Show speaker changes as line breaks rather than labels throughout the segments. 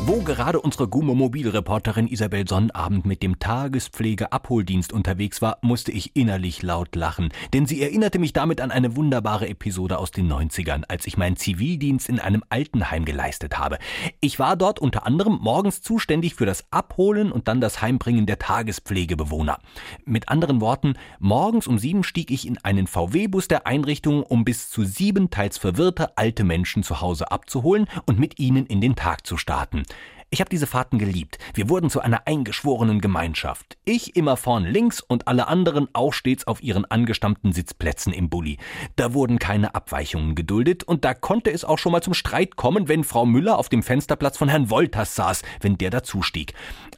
Wo gerade unsere Gummo-Mobilreporterin Isabel Sonnabend mit dem Tagespflege-Abholdienst unterwegs war, musste ich innerlich laut lachen, denn sie erinnerte mich damit an eine wunderbare Episode aus den 90ern, als ich meinen Zivildienst in einem Altenheim geleistet habe. Ich war dort unter anderem morgens zuständig für das Abholen und dann das Heimbringen der Tagespflegebewohner. Mit anderen Worten, morgens um sieben stieg ich in einen VW-Bus der Einrichtung, um bis zu sieben teils verwirrte alte Menschen zu Hause abzuholen und mit ihnen in den Tag zu starten. Ich habe diese Fahrten geliebt. Wir wurden zu einer eingeschworenen Gemeinschaft. Ich immer vorn links und alle anderen auch stets auf ihren angestammten Sitzplätzen im Bulli. Da wurden keine Abweichungen geduldet und da konnte es auch schon mal zum Streit kommen, wenn Frau Müller auf dem Fensterplatz von Herrn Wolters saß, wenn der dazustieg.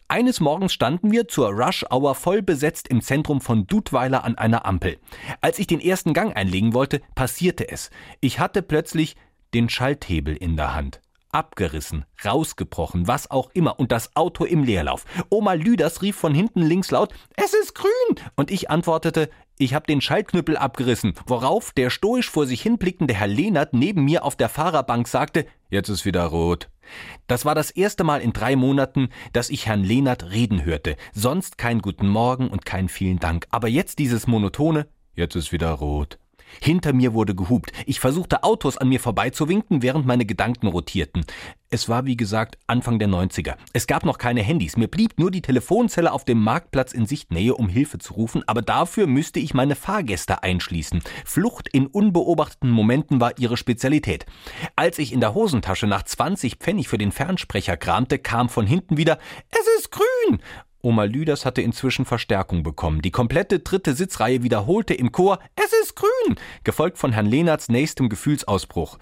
Eines Morgens standen wir zur Rush-Hour voll besetzt im Zentrum von Dudweiler an einer Ampel. Als ich den ersten Gang einlegen wollte, passierte es. Ich hatte plötzlich den Schalthebel in der Hand abgerissen, rausgebrochen, was auch immer, und das Auto im Leerlauf. Oma Lüders rief von hinten links laut, es ist grün! Und ich antwortete, ich hab den Schaltknüppel abgerissen, worauf der stoisch vor sich hinblickende Herr Lehnert neben mir auf der Fahrerbank sagte, jetzt ist wieder rot. Das war das erste Mal in drei Monaten, dass ich Herrn Lehnert reden hörte. Sonst kein Guten Morgen und kein vielen Dank. Aber jetzt dieses monotone, jetzt ist wieder rot. Hinter mir wurde gehupt. Ich versuchte Autos an mir vorbeizuwinken, während meine Gedanken rotierten. Es war wie gesagt Anfang der 90er. Es gab noch keine Handys. Mir blieb nur die Telefonzelle auf dem Marktplatz in Sichtnähe, um Hilfe zu rufen, aber dafür müsste ich meine Fahrgäste einschließen. Flucht in unbeobachteten Momenten war ihre Spezialität. Als ich in der Hosentasche nach 20 Pfennig für den Fernsprecher kramte, kam von hinten wieder Es ist grün Oma Lüders hatte inzwischen Verstärkung bekommen. Die komplette dritte Sitzreihe wiederholte im Chor Es ist grün, gefolgt von Herrn Lehnerts nächstem Gefühlsausbruch.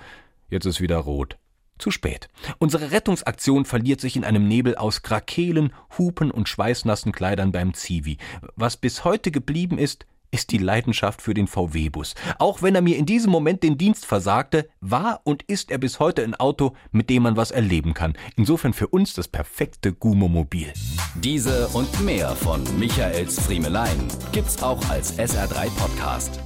Jetzt ist wieder rot. Zu spät. Unsere Rettungsaktion verliert sich in einem Nebel aus Krakelen, Hupen und schweißnassen Kleidern beim Zivi. Was bis heute geblieben ist, ist die Leidenschaft für den VW-Bus. Auch wenn er mir in diesem Moment den Dienst versagte, war und ist er bis heute ein Auto, mit dem man was erleben kann. Insofern für uns das perfekte Gumo-Mobil.
Diese und mehr von Michaels Friemelein gibt's auch als SR3 Podcast.